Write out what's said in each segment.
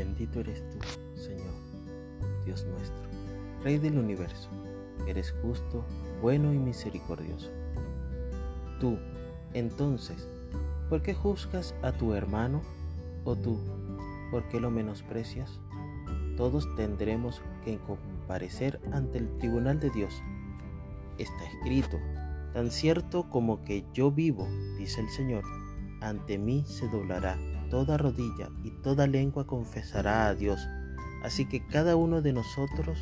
Bendito eres tú, Señor, Dios nuestro, Rey del universo, eres justo, bueno y misericordioso. Tú, entonces, ¿por qué juzgas a tu hermano? ¿O tú, por qué lo menosprecias? Todos tendremos que comparecer ante el tribunal de Dios. Está escrito, tan cierto como que yo vivo, dice el Señor, ante mí se doblará toda rodilla y toda lengua confesará a Dios. Así que cada uno de nosotros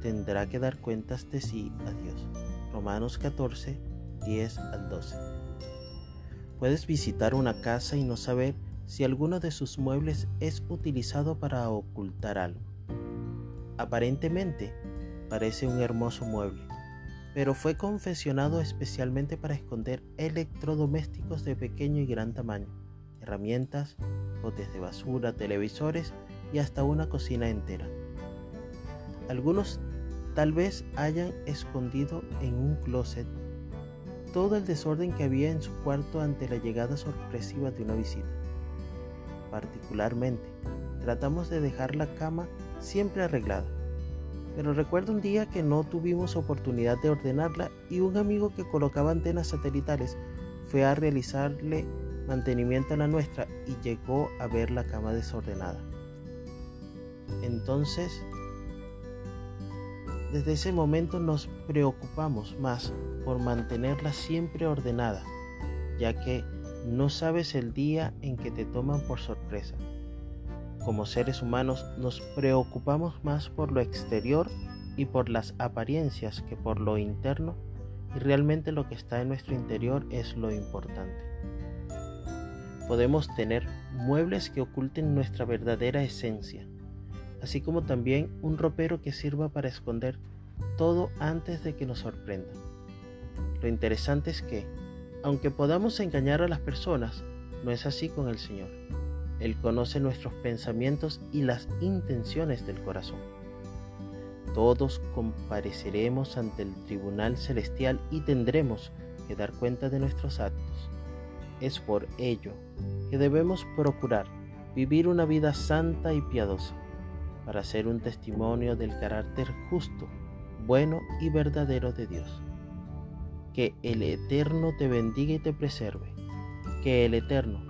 tendrá que dar cuentas de sí a Dios. Romanos 14, 10 al 12. Puedes visitar una casa y no saber si alguno de sus muebles es utilizado para ocultar algo. Aparentemente parece un hermoso mueble, pero fue confeccionado especialmente para esconder electrodomésticos de pequeño y gran tamaño, herramientas, botes de basura, televisores y hasta una cocina entera. Algunos tal vez hayan escondido en un closet todo el desorden que había en su cuarto ante la llegada sorpresiva de una visita. Particularmente, tratamos de dejar la cama siempre arreglada. Pero recuerdo un día que no tuvimos oportunidad de ordenarla y un amigo que colocaba antenas satelitales fue a realizarle mantenimiento a la nuestra y llegó a ver la cama desordenada. Entonces, desde ese momento nos preocupamos más por mantenerla siempre ordenada, ya que no sabes el día en que te toman por sorpresa. Como seres humanos nos preocupamos más por lo exterior y por las apariencias que por lo interno y realmente lo que está en nuestro interior es lo importante. Podemos tener muebles que oculten nuestra verdadera esencia, así como también un ropero que sirva para esconder todo antes de que nos sorprenda. Lo interesante es que, aunque podamos engañar a las personas, no es así con el Señor. Él conoce nuestros pensamientos y las intenciones del corazón. Todos compareceremos ante el tribunal celestial y tendremos que dar cuenta de nuestros actos. Es por ello que debemos procurar vivir una vida santa y piadosa para ser un testimonio del carácter justo, bueno y verdadero de Dios. Que el Eterno te bendiga y te preserve. Que el Eterno